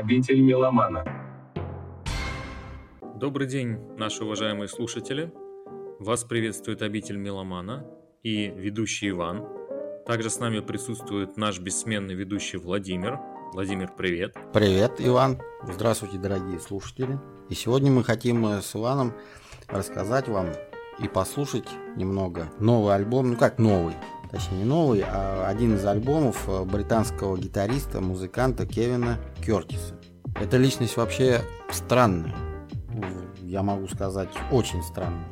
Обитель меломана. Добрый день, наши уважаемые слушатели. Вас приветствует обитель меломана и ведущий Иван. Также с нами присутствует наш бессменный ведущий Владимир. Владимир, привет. Привет, Иван. Здравствуйте, дорогие слушатели. И сегодня мы хотим э, с Иваном рассказать вам и послушать немного новый альбом, ну как новый, точнее не новый, а один из альбомов э, британского гитариста, музыканта Кевина Кертиса. Эта личность вообще странная, я могу сказать, очень странная.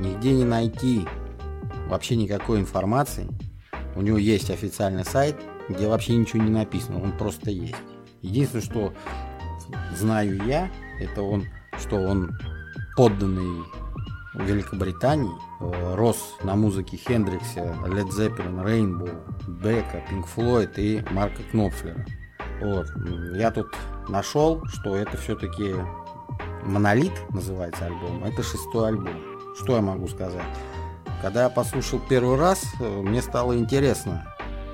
Нигде не найти вообще никакой информации. У него есть официальный сайт, где вообще ничего не написано, он просто есть. Единственное, что знаю я, это он, что он подданный Великобритании, э, рос на музыке Хендрикса, Led Zeppelin, Rainbow, Бека, Pink Floyd и Марка Кнопфлера. Вот. Я тут нашел, что это все-таки Монолит называется альбом. Это шестой альбом. Что я могу сказать? Когда я послушал первый раз, э, мне стало интересно.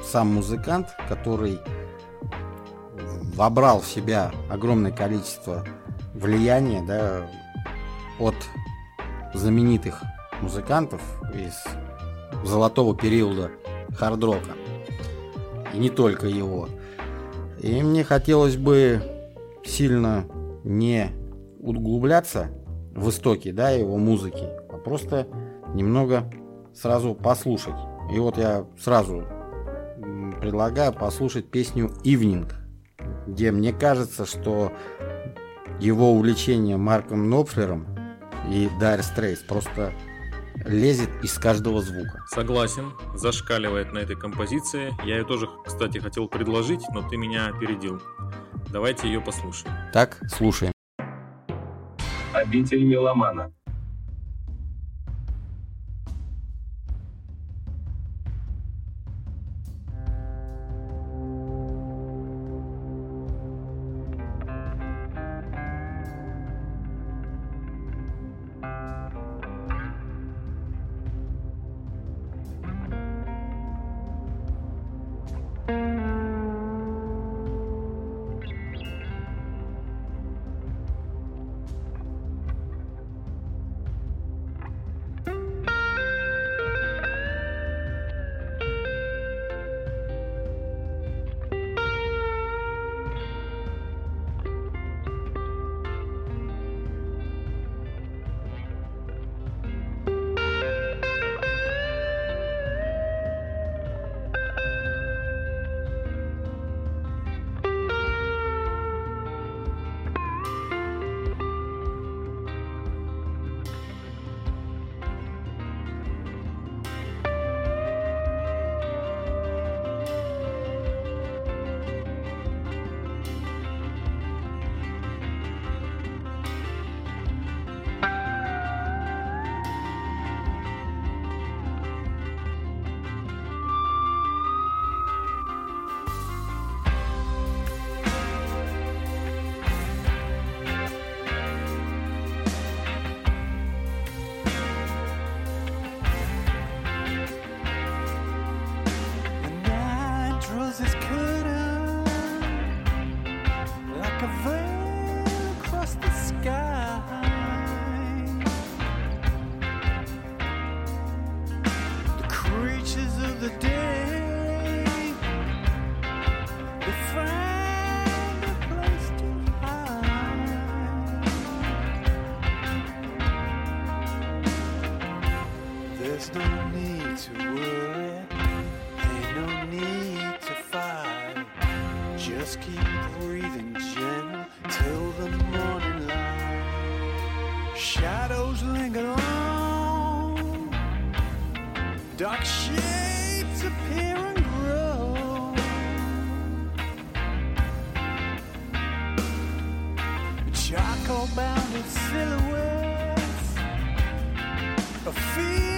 Сам музыкант, который вобрал в себя огромное количество влияния да, от знаменитых музыкантов из золотого периода хард-рока. И не только его. И мне хотелось бы сильно не углубляться в истоки да, его музыки, а просто немного сразу послушать. И вот я сразу предлагаю послушать песню «Evening», где мне кажется, что его увлечение Марком Нопфлером и Dire Straits просто лезет из каждого звука. Согласен, зашкаливает на этой композиции. Я ее тоже, кстати, хотел предложить, но ты меня опередил. Давайте ее послушаем. Так, слушаем. Обитель меломана. coal-bounded silhouettes. A field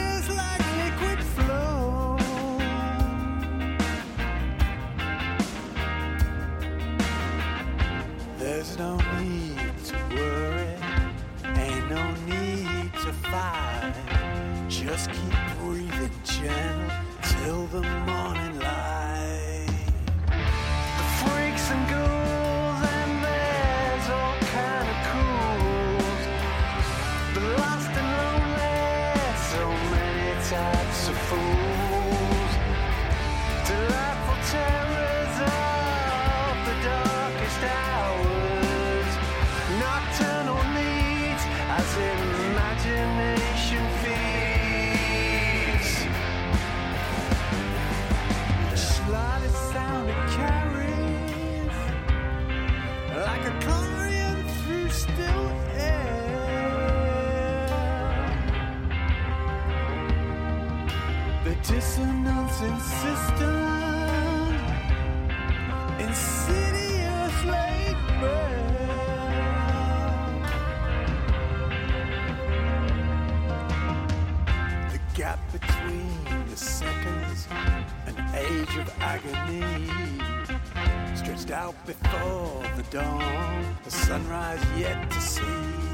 The dissonance insistent, insidious laid bare. The gap between the seconds, an age of agony stretched out before the dawn, the sunrise yet to see.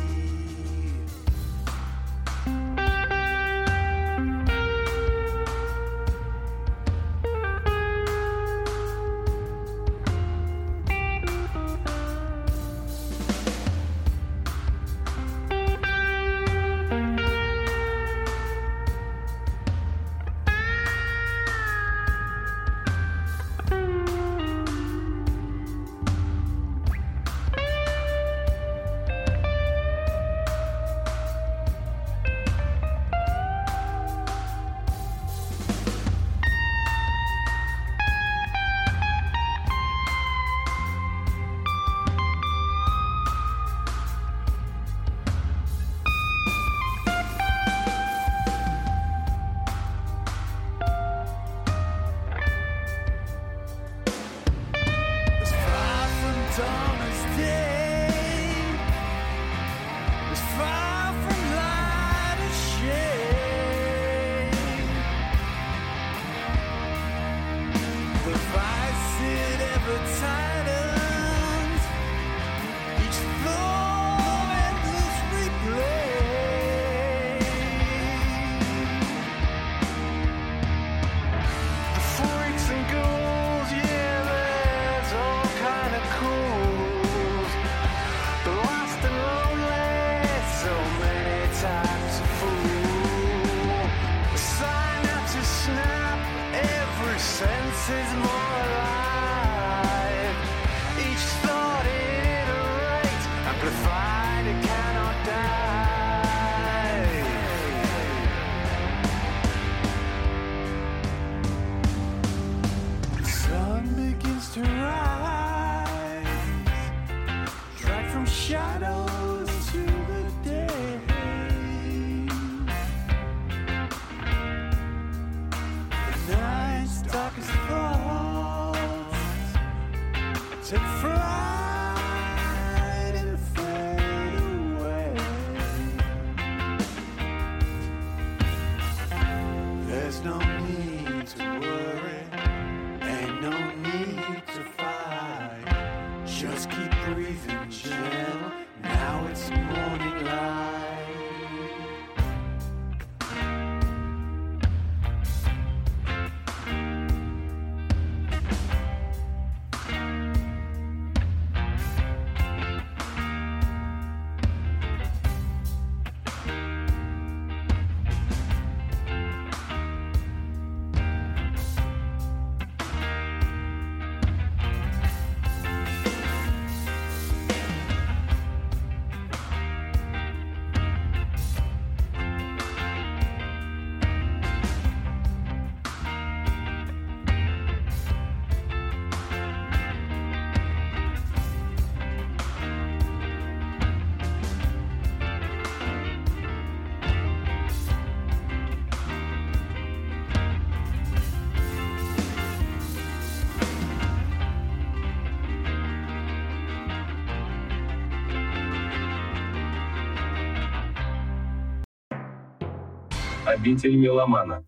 Обитель меломана.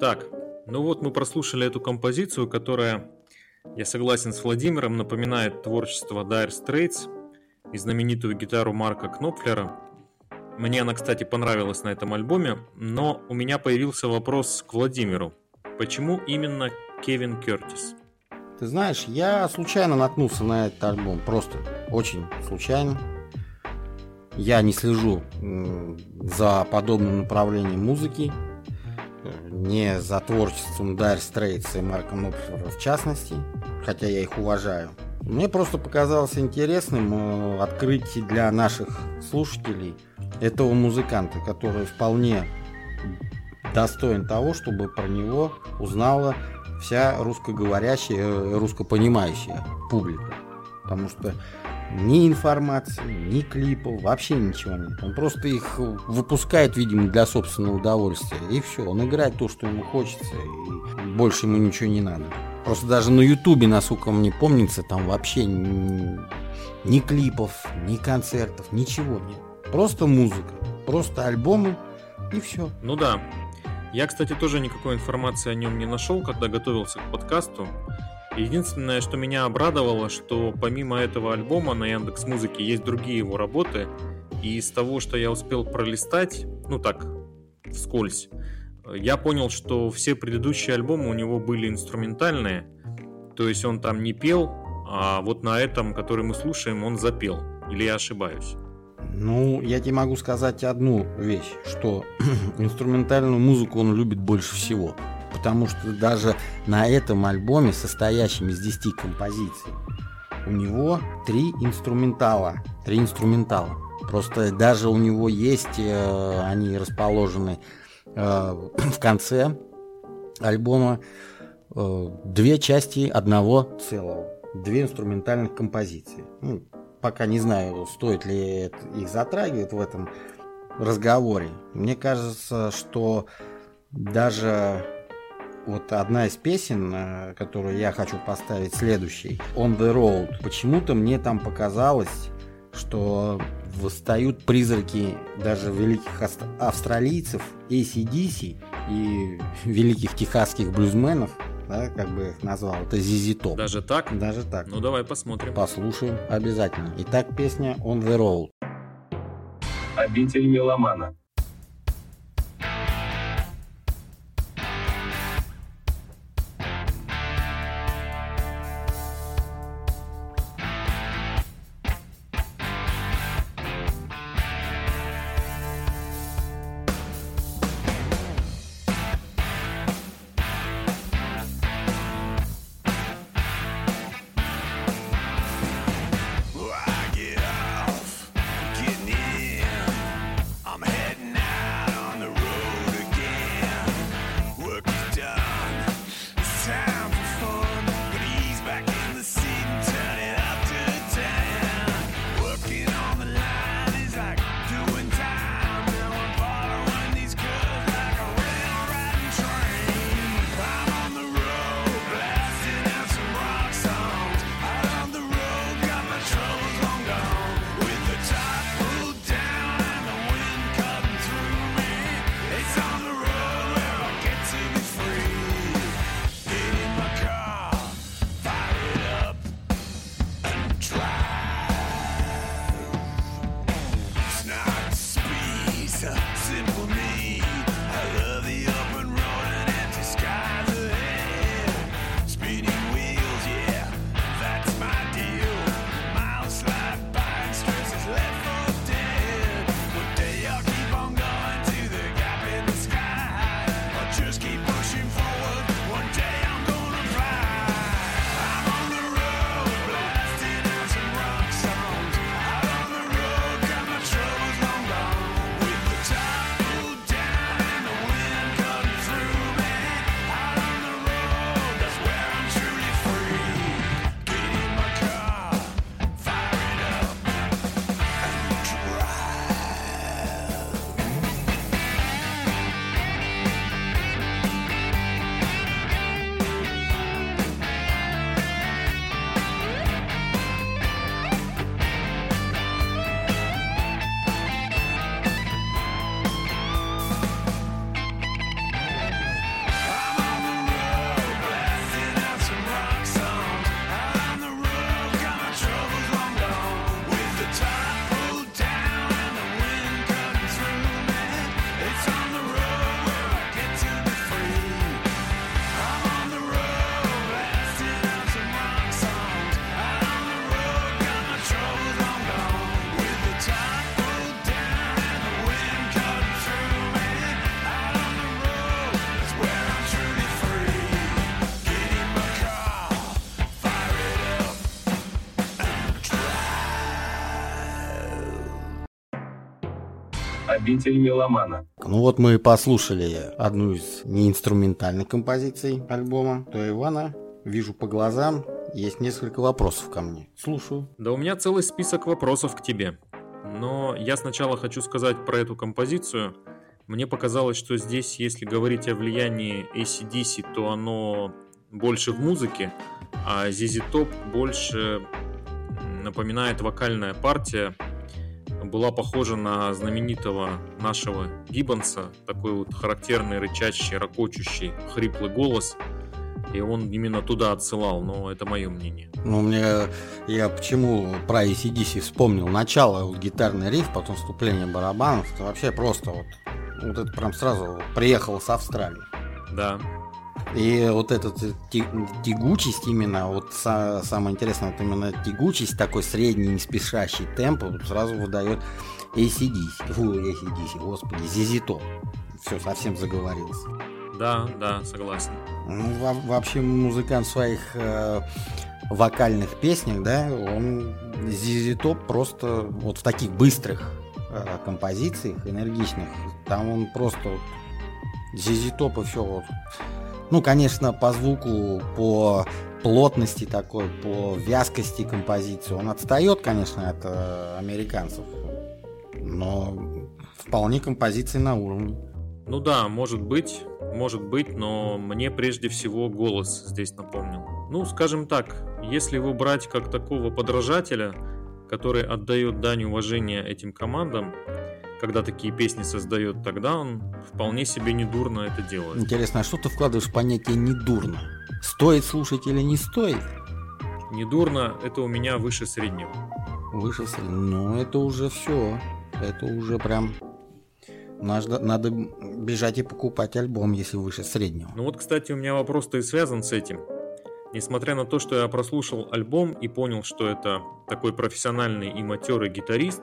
Так, ну вот мы прослушали эту композицию, которая, я согласен с Владимиром, напоминает творчество Dire Straits и знаменитую гитару Марка Кнопфлера. Мне она, кстати, понравилась на этом альбоме, но у меня появился вопрос к Владимиру. Почему именно Кевин Кертис? Ты знаешь, я случайно наткнулся на этот альбом, просто очень случайно. Я не слежу за подобным направлением музыки. не за творчеством Dire Straits и Марка Нопфера в частности, хотя я их уважаю. Мне просто показалось интересным э, открыть для наших слушателей этого музыканта, который вполне достоин того, чтобы про него узнала вся русскоговорящая, э, русскопонимающая публика. Потому что ни информации, ни клипов, вообще ничего нет. Он просто их выпускает, видимо, для собственного удовольствия. И все, он играет то, что ему хочется, и больше ему ничего не надо. Просто даже на Ютубе, насколько мне помнится, там вообще ни, ни клипов, ни концертов, ничего нет. Просто музыка, просто альбомы и все. Ну да. Я, кстати, тоже никакой информации о нем не нашел, когда готовился к подкасту. Единственное, что меня обрадовало, что помимо этого альбома на Яндекс Музыке есть другие его работы, и из того, что я успел пролистать, ну так, вскользь, я понял, что все предыдущие альбомы у него были инструментальные, то есть он там не пел, а вот на этом, который мы слушаем, он запел. Или я ошибаюсь? Ну, я тебе могу сказать одну вещь, что инструментальную музыку он любит больше всего потому что даже на этом альбоме, состоящем из 10 композиций, у него три инструментала. Три инструментала. Просто даже у него есть, э, они расположены э, в конце альбома, э, две части одного целого. Две инструментальных композиции. Ну, пока не знаю, стоит ли их затрагивать в этом разговоре. Мне кажется, что даже вот одна из песен, э, которую я хочу поставить следующей, On the Road, почему-то мне там показалось, что восстают призраки даже великих австралийцев, ACDC и великих техасских блюзменов, да, как бы их назвал, это ZZ Top. Даже так? Даже так. Ну давай посмотрим. Послушаем обязательно. Итак, песня On the Road. Обитель меломана. Обитель меломана. Ну вот мы послушали одну из неинструментальных композиций альбома. То Ивана, вижу по глазам, есть несколько вопросов ко мне. Слушаю. Да у меня целый список вопросов к тебе. Но я сначала хочу сказать про эту композицию. Мне показалось, что здесь, если говорить о влиянии ACDC, то оно больше в музыке, а ZZ Top больше напоминает вокальная партия. Была похожа на знаменитого нашего Гиббонса, такой вот характерный, рычащий, ракочущий, хриплый голос. И он именно туда отсылал, но это мое мнение. Ну, мне, я почему про ACDC вспомнил? Начало, вот, гитарный риф, потом вступление барабанов. Это вообще просто вот, вот это прям сразу приехал с Австралии. Да, И вот эта тягучесть именно, вот са- самое интересное, вот именно тягучесть, такой средний, не спешащий темп, вот сразу выдает ACDC, фу, ACDC, господи, Top. Все, совсем заговорился. да, да, согласен. Ну, во- вообще музыкант в своих э, вокальных песнях, да, он Top просто вот в таких быстрых э, композициях, энергичных, там он просто ZZ Top и все вот. Ну, конечно, по звуку, по плотности такой, по вязкости композиции он отстает, конечно, от э, американцев, но вполне композиции на уровне. Ну да, может быть, может быть, но мне прежде всего голос здесь напомнил. Ну, скажем так, если его брать как такого подражателя, который отдает дань уважения этим командам, когда такие песни создает, тогда он вполне себе недурно это делает. Интересно, а что ты вкладываешь в понятие «недурно»? Стоит слушать или не стоит? Недурно это у меня выше среднего. Выше среднего. Ну, это уже все. Это уже прям... Надо, надо бежать и покупать альбом, если выше среднего. Ну вот, кстати, у меня вопрос-то и связан с этим. Несмотря на то, что я прослушал альбом и понял, что это такой профессиональный и матерый гитарист,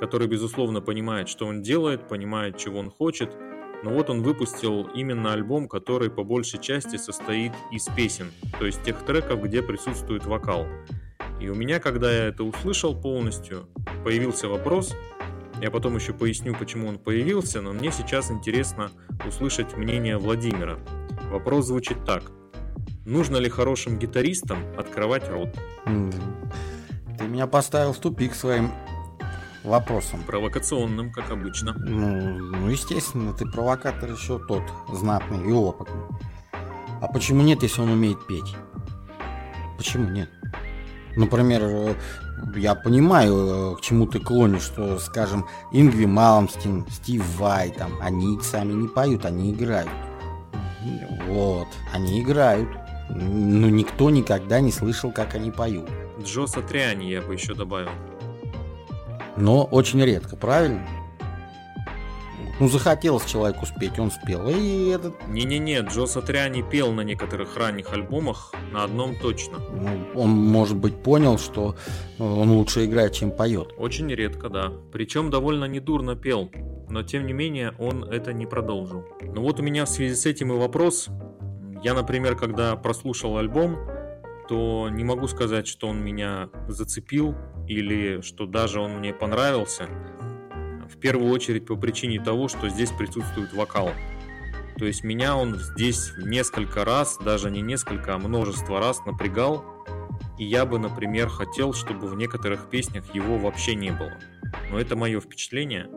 который, безусловно, понимает, что он делает, понимает, чего он хочет, но вот он выпустил именно альбом, который по большей части состоит из песен, то есть тех треков, где присутствует вокал. И у меня, когда я это услышал полностью, появился вопрос, я потом еще поясню, почему он появился, но мне сейчас интересно услышать мнение Владимира. Вопрос звучит так. Нужно ли хорошим гитаристам открывать рот? Ты меня поставил в тупик своим вопросом. Провокационным, как обычно. Ну, ну, естественно, ты провокатор еще тот, знатный и опытный. А почему нет, если он умеет петь? Почему нет? Например, э, я понимаю, э, к чему ты клонишь, что, скажем, Ингви Малмстин, Стив Вай, там, они сами не поют, они играют. Вот, они играют. Но никто никогда не слышал, как они поют. Джо Сатриани я бы еще добавил. Но очень редко, правильно? Ну, захотелось человеку спеть, он спел. И этот, Не-не-не, Джо Сатриани пел на некоторых ранних альбомах, на одном точно. ну, он, может быть, понял, что э, он лучше играет, чем поет. Очень редко, да. Причем довольно недурно пел, но тем не менее он это не продолжил. Ну вот у меня в связи с этим и вопрос. Я, например, когда прослушал альбом, то не могу сказать, что он меня зацепил или что даже он мне понравился. В первую очередь по причине того, что здесь присутствует вокал. То есть меня он здесь несколько раз, даже не несколько, а множество раз напрягал. И я бы, например, хотел, чтобы в некоторых песнях его вообще не было. Но это мое впечатление.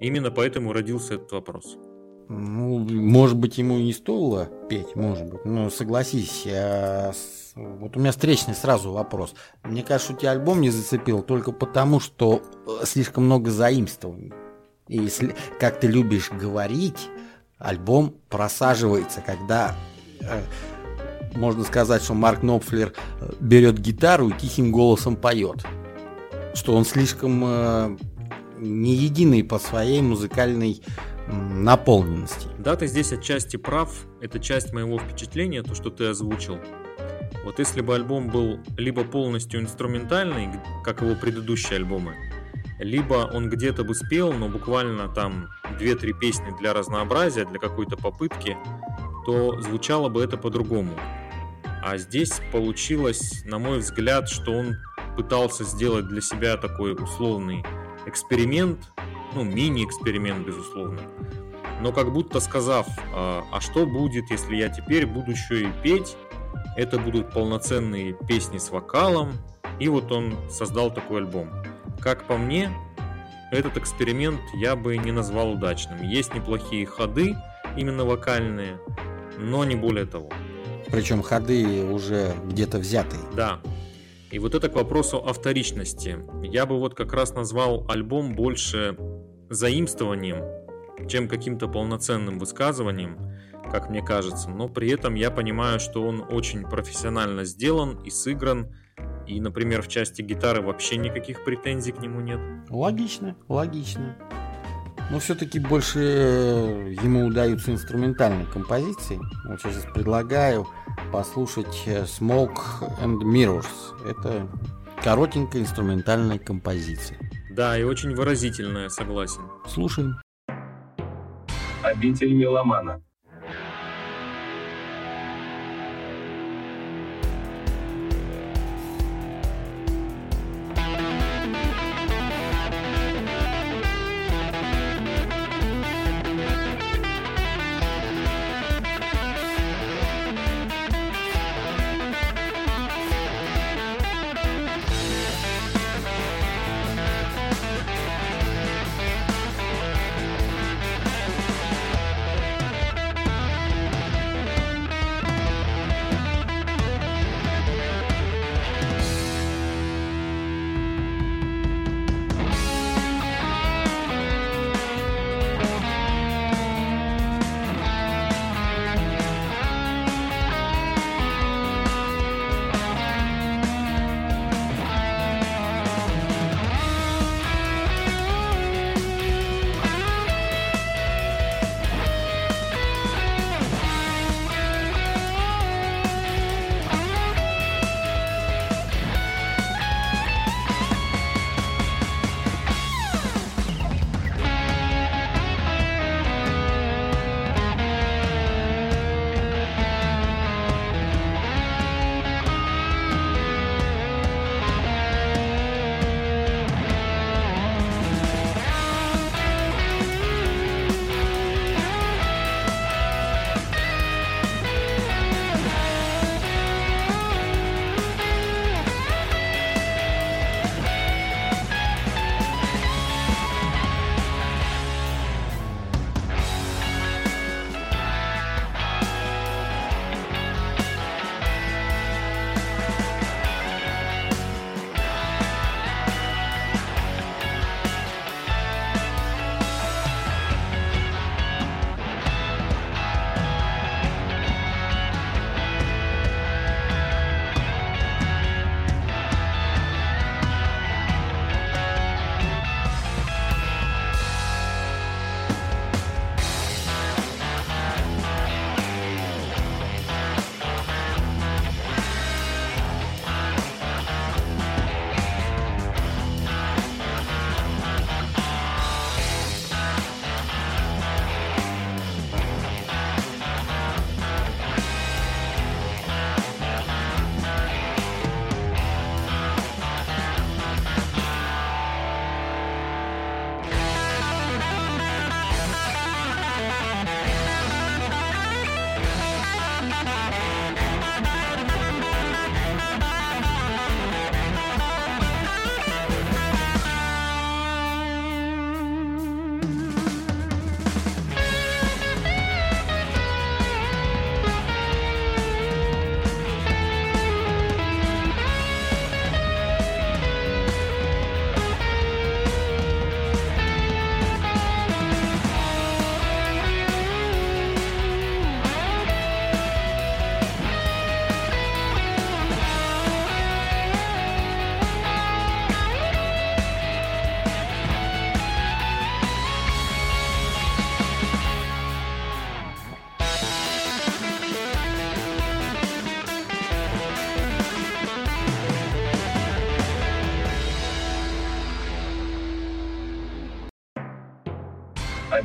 Именно поэтому родился этот вопрос. Ну, может быть, ему не стоило петь, может быть. Но согласись, вот у меня встречный сразу вопрос. Мне кажется, у тебя альбом не зацепил только потому, что э, слишком много заимствований. И если, как ты любишь говорить, альбом просаживается, когда э, можно сказать, что Марк Нопфлер э, берет гитару и тихим голосом поет. Что он слишком э, не единый по своей музыкальной наполненности. Да, ты здесь отчасти прав. Это часть моего впечатления, то, что ты озвучил. Вот если бы альбом был либо полностью инструментальный, как его предыдущие альбомы, либо он где-то бы спел, но буквально там 2-3 песни для разнообразия, для какой-то попытки, то звучало бы это по-другому. А здесь получилось, на мой взгляд, что он пытался сделать для себя такой условный эксперимент, ну, мини-эксперимент, безусловно. Но как будто сказав, а, а что будет, если я теперь буду еще и петь, это будут полноценные песни с вокалом, и вот он создал такой альбом. Как по мне, этот эксперимент я бы не назвал удачным. Есть неплохие ходы, именно вокальные, но не более того. Причем ходы уже где-то взятые. Да. И вот это к вопросу о вторичности. Я бы вот как раз назвал альбом больше заимствованием, чем каким-то полноценным высказыванием, как мне кажется. Но при этом я понимаю, что он очень профессионально сделан и сыгран, и, например, в части гитары вообще никаких претензий к нему нет. Логично, логично. Но все-таки больше э, ему удаются инструментальные композиции. Вот сейчас предлагаю послушать э, Smoke and Mirrors. Это коротенькая инструментальная композиция. Да, и очень выразительная, согласен. Слушаем. Обитель меломана.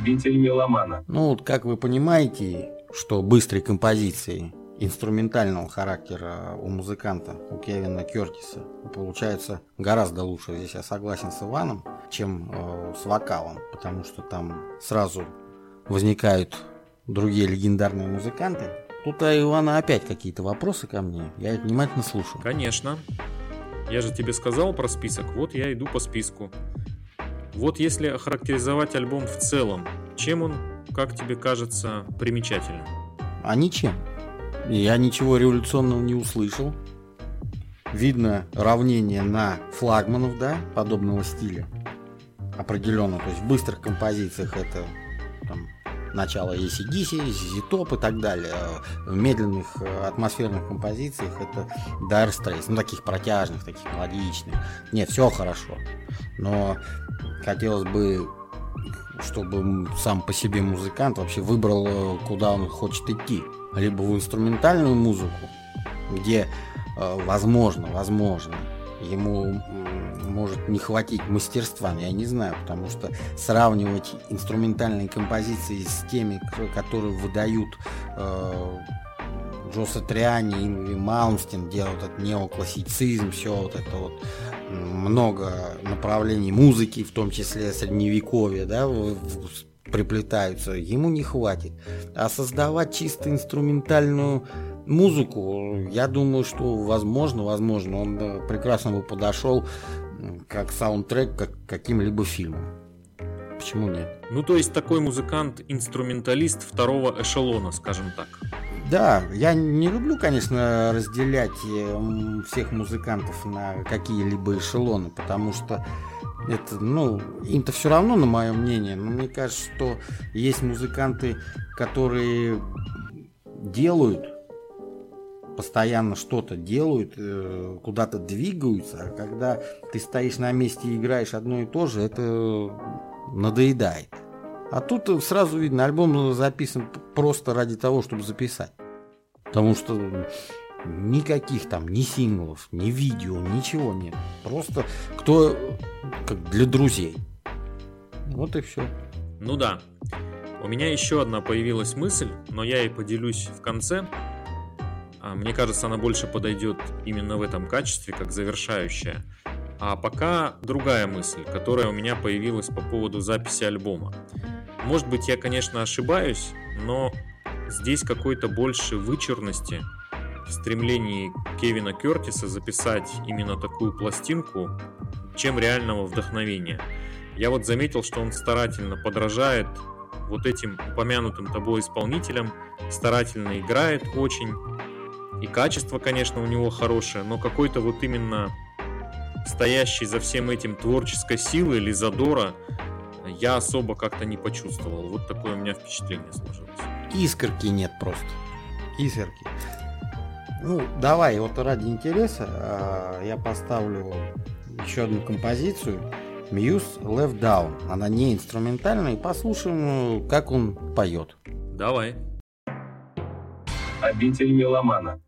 Обитель меломана. Ну, вот как вы понимаете, что быстрые композиции инструментального характера у музыканта, у Кевина Кертиса, получается гораздо лучше. Здесь я согласен с Иваном. чем э, с вокалом, потому что там сразу возникают другие легендарные музыканты. Тут у Ивана опять какие-то вопросы ко мне. Я внимательно слушаю. Конечно. Я же тебе сказал про список, вот я иду по списку. Вот если охарактеризовать альбом в целом, чем он, как тебе кажется, примечательным? А ничем. Я ничего революционного не услышал. Видно равнение на флагманов, да, подобного стиля. Определенно. То есть в быстрых композициях это там, начало ACDC, ZZ Top и так далее. В медленных э, атмосферных композициях это Dire Straits, ну таких протяжных, таких мелодичных. Нет, все хорошо. Но хотелось бы чтобы сам по себе музыкант вообще выбрал, э, куда он хочет идти. Либо в инструментальную музыку, где, э, возможно, возможно, ему может не хватить мастерства, я не знаю, потому что сравнивать инструментальные композиции с теми, которые выдают э, Джо Сатриани, Ингви Маунстин, делают этот неоклассицизм, все вот это вот много направлений музыки, в том числе средневековья, да, приплетаются, ему не хватит. А создавать чисто инструментальную музыку, я думаю, что возможно, возможно, он прекрасно бы подошел как саундтрек как каким-либо фильмом. Почему нет? Ну, то есть такой музыкант-инструменталист второго эшелона, скажем так. Да, я не люблю, конечно, разделять э, всех музыкантов на какие-либо эшелоны, потому что это, ну, им-то все равно, на мое мнение. Но мне кажется, что есть музыканты, которые делают, постоянно что-то делают, э, куда-то двигаются, а когда ты стоишь на месте и играешь одно и то же, это надоедает. А тут сразу видно, альбом записан просто ради того, чтобы записать. Потому что никаких там ни синглов, ни видео, ничего нет. Просто кто как для друзей. Вот и все. Ну да. У меня еще одна появилась мысль, но я ей поделюсь в конце. А, мне кажется, она больше подойдет именно в этом качестве, как завершающая. А пока другая мысль, которая у меня появилась по поводу записи альбома. Может быть, я, конечно, ошибаюсь, но здесь какой-то больше вычурности в стремлении Кевина Кертиса записать именно такую пластинку, чем реального вдохновения. Я вот заметил, что он старательно подражает вот этим упомянутым тобой исполнителям, старательно играет очень, и качество, конечно, у него хорошее, но какой-то вот именно стоящий за всем этим творческой силы или задора я особо как-то не почувствовал. Вот такое у меня впечатление сложилось искорки нет просто. Искорки. Ну, давай, вот ради интереса а, я поставлю еще одну композицию. Muse Left Down. Она не инструментальная. И послушаем, как он поет. Давай. Обитель меломана.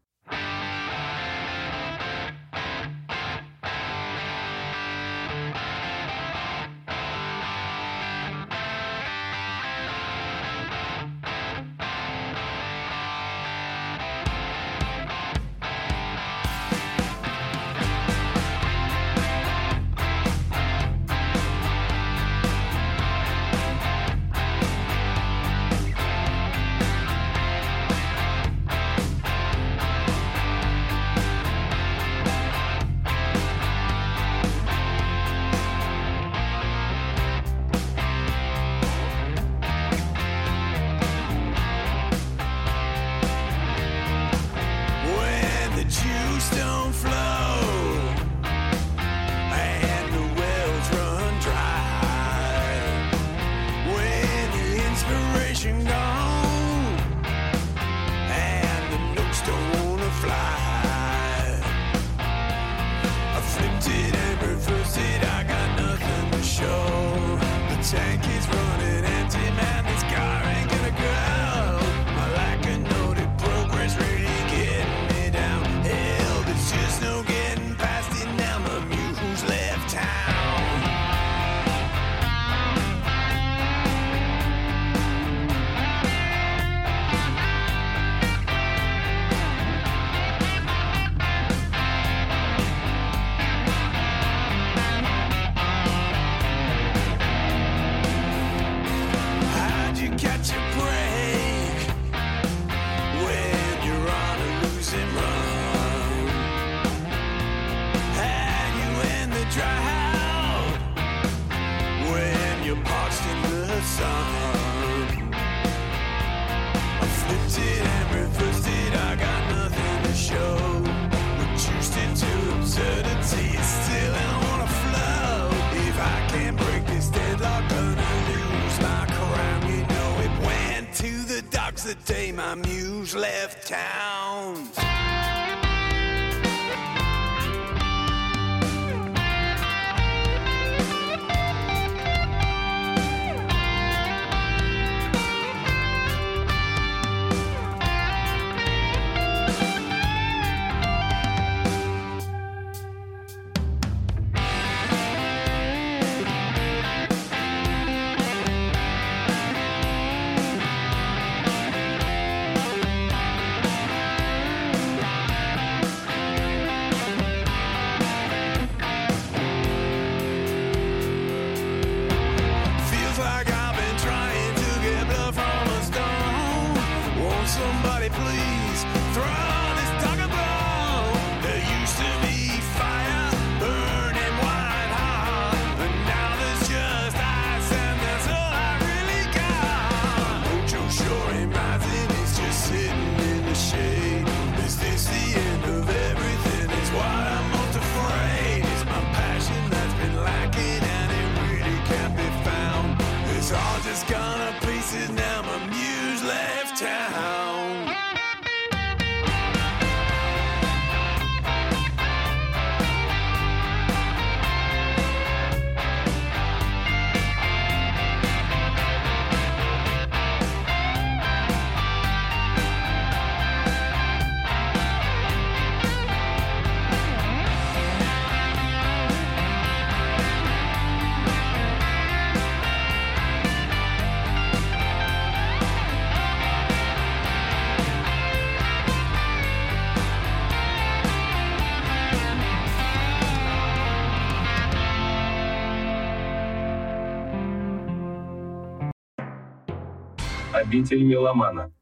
Обитель меломана.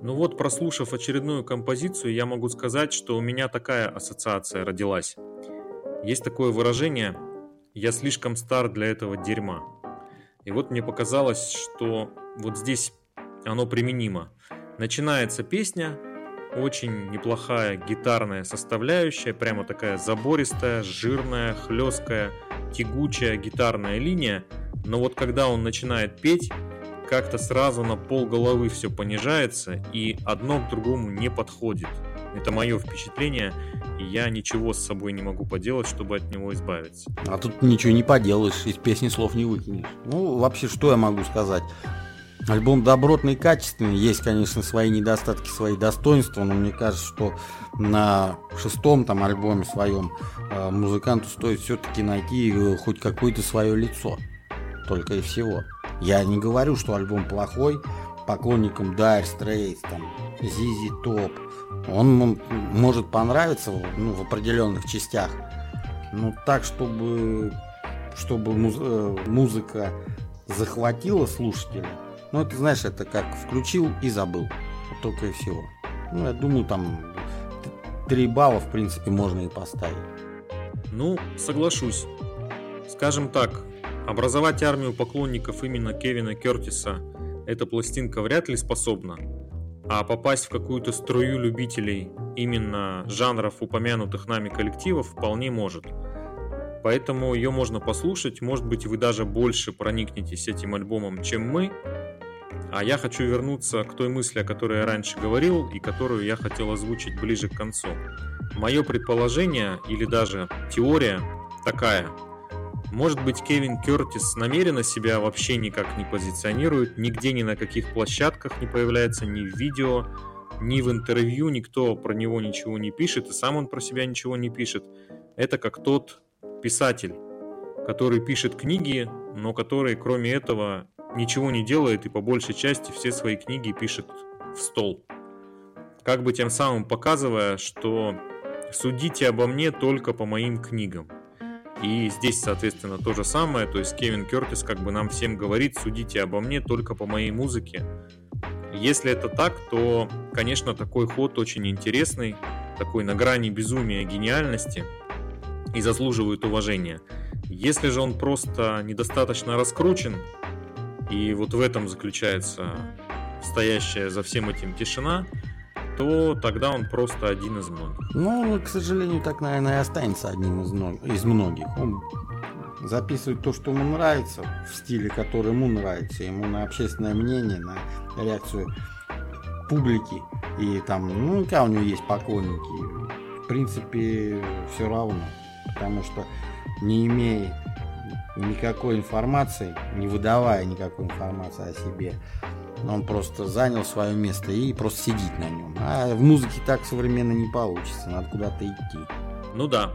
Ну вот, прослушав очередную композицию, я могу сказать, что у меня такая ассоциация родилась. Есть такое выражение «я слишком стар для этого дерьма». И вот мне показалось, что вот здесь оно применимо. Начинается песня, очень неплохая гитарная составляющая, прямо такая забористая, жирная, хлесткая, тягучая гитарная линия. Но вот когда он начинает петь, как-то сразу на пол головы все понижается и одно к другому не подходит. Это мое впечатление, и я ничего с собой не могу поделать, чтобы от него избавиться. А тут ничего не поделаешь, из песни слов не выкинешь. Ну, вообще, что я могу сказать? Альбом добротный и качественный. Есть, конечно, свои недостатки, свои достоинства, но мне кажется, что на шестом там альбоме своем э, музыканту стоит все-таки найти э, хоть какое-то свое лицо. Только и всего. Я не говорю, что альбом плохой. Поклонникам Dire Straits, там, ZZ Top. Он может понравиться ну, в определенных частях. Но так, чтобы, чтобы муз- э, музыка захватила слушателя, ну, это, знаешь, это как включил и забыл. Вот только и всего. Ну, я думаю, там т- три балла, в принципе, можно и поставить. Ну, соглашусь. Скажем так, образовать армию поклонников именно Кевина Кертиса эта пластинка вряд ли способна, а попасть в какую-то струю любителей именно жанров упомянутых нами коллективов вполне может. Поэтому ее можно послушать, может быть вы даже больше проникнетесь этим альбомом, чем мы. А я хочу вернуться к той мысли, о которой я раньше говорил и которую я хотел озвучить ближе к концу. Мое предположение или даже теория такая. Может быть, Кевин Кертис намеренно себя вообще никак не позиционирует, нигде ни на каких площадках не появляется, ни в видео, ни в интервью, никто про него ничего не пишет, и сам он про себя ничего не пишет. Это как тот писатель, который пишет книги, но который, кроме этого, ничего не делает и по большей части все свои книги пишет в стол. Как бы тем самым показывая, что судите обо мне только по моим книгам. И здесь, соответственно, то же самое. То есть Кевин Кертис как бы нам всем говорит, судите обо мне только по моей музыке. Если это так, то, конечно, такой ход очень интересный, такой на грани безумия гениальности и заслуживает уважения. Если же он просто недостаточно раскручен, и вот в этом заключается стоящая за всем этим тишина, то тогда он просто один из многих. Ну, к сожалению, так, наверное, и останется одним из, мно- из многих. Он записывать то, что ему нравится, в стиле, который ему нравится, ему на общественное мнение, на реакцию публики. И там, ну, какая у него есть поклонники. В принципе, все равно. Потому что не имея никакой информации, не выдавая никакой информации о себе, он просто занял свое место и просто сидит на нем. А в музыке так современно не получится, надо куда-то идти. Ну да.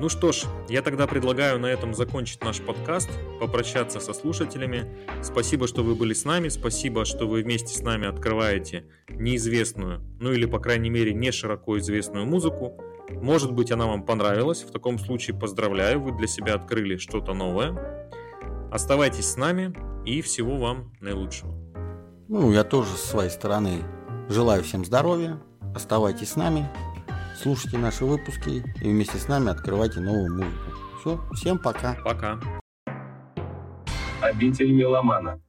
Ну что ж, я тогда предлагаю на этом закончить наш подкаст, попрощаться со слушателями. Спасибо, что вы были с нами, спасибо, что вы вместе с нами открываете неизвестную, ну или по крайней мере не широко известную музыку. Может быть она вам понравилась, в таком случае поздравляю, вы для себя открыли что-то новое. Оставайтесь с нами и всего вам наилучшего. Ну, я тоже с своей стороны желаю всем здоровья, оставайтесь с нами, слушайте наши выпуски и вместе с нами открывайте новую музыку. Все, всем пока. Пока. Обитель меломана.